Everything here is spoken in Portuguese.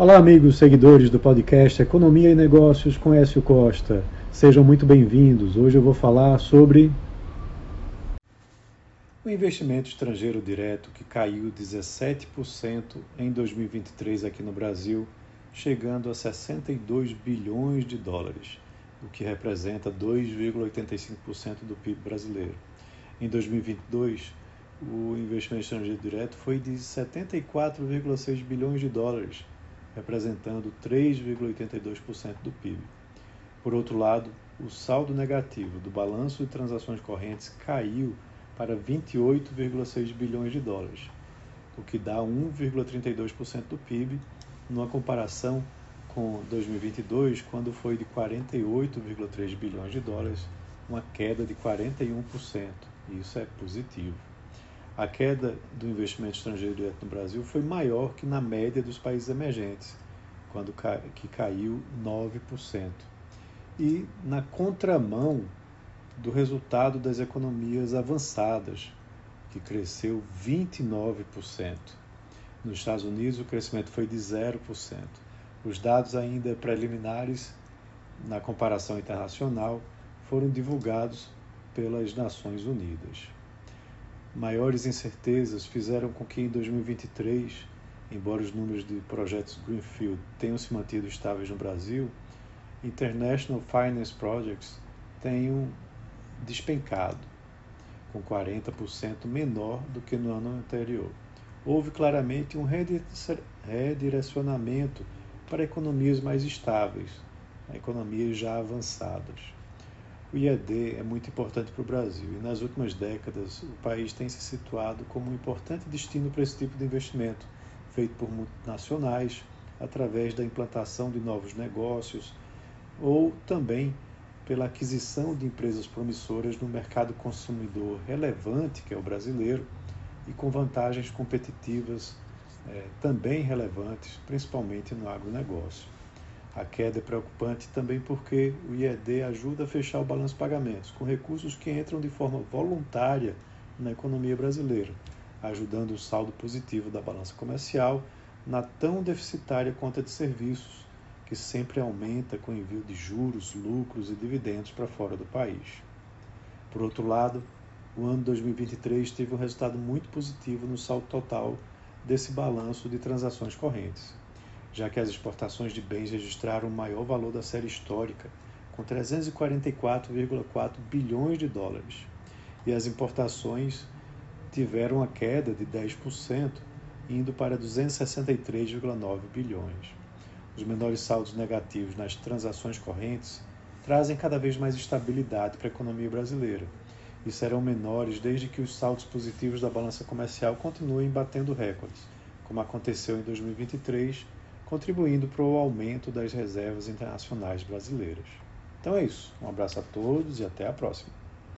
Olá, amigos seguidores do podcast Economia e Negócios com Écio Costa. Sejam muito bem-vindos. Hoje eu vou falar sobre o investimento estrangeiro direto que caiu 17% em 2023 aqui no Brasil, chegando a 62 bilhões de dólares, o que representa 2,85% do PIB brasileiro. Em 2022, o investimento estrangeiro direto foi de 74,6 bilhões de dólares, representando 3,82% do PIB. Por outro lado, o saldo negativo do balanço de transações correntes caiu para 28,6 bilhões de dólares, o que dá 1,32% do PIB, numa comparação com 2022, quando foi de 48,3 bilhões de dólares, uma queda de 41%. Isso é positivo. A queda do investimento estrangeiro direto no Brasil foi maior que na média dos países emergentes, quando que caiu 9%. E na contramão do resultado das economias avançadas, que cresceu 29%. Nos Estados Unidos, o crescimento foi de 0%. Os dados ainda preliminares na comparação internacional foram divulgados pelas Nações Unidas. Maiores incertezas fizeram com que em 2023, embora os números de projetos Greenfield tenham se mantido estáveis no Brasil, International Finance Projects tenham despencado, com 40% menor do que no ano anterior. Houve claramente um redirecionamento para economias mais estáveis, economias já avançadas. O IED é muito importante para o Brasil e nas últimas décadas o país tem se situado como um importante destino para esse tipo de investimento, feito por multinacionais, através da implantação de novos negócios ou também pela aquisição de empresas promissoras no mercado consumidor relevante, que é o brasileiro, e com vantagens competitivas eh, também relevantes, principalmente no agronegócio. A queda é preocupante também porque o IED ajuda a fechar o balanço de pagamentos com recursos que entram de forma voluntária na economia brasileira, ajudando o saldo positivo da balança comercial na tão deficitária conta de serviços, que sempre aumenta com o envio de juros, lucros e dividendos para fora do país. Por outro lado, o ano 2023 teve um resultado muito positivo no saldo total desse balanço de transações correntes já que as exportações de bens registraram o maior valor da série histórica, com 344,4 bilhões de dólares, e as importações tiveram uma queda de 10%, indo para 263,9 bilhões. Os menores saldos negativos nas transações correntes trazem cada vez mais estabilidade para a economia brasileira e serão menores desde que os saldos positivos da balança comercial continuem batendo recordes, como aconteceu em 2023 contribuindo para o aumento das reservas internacionais brasileiras. Então é isso. Um abraço a todos e até a próxima.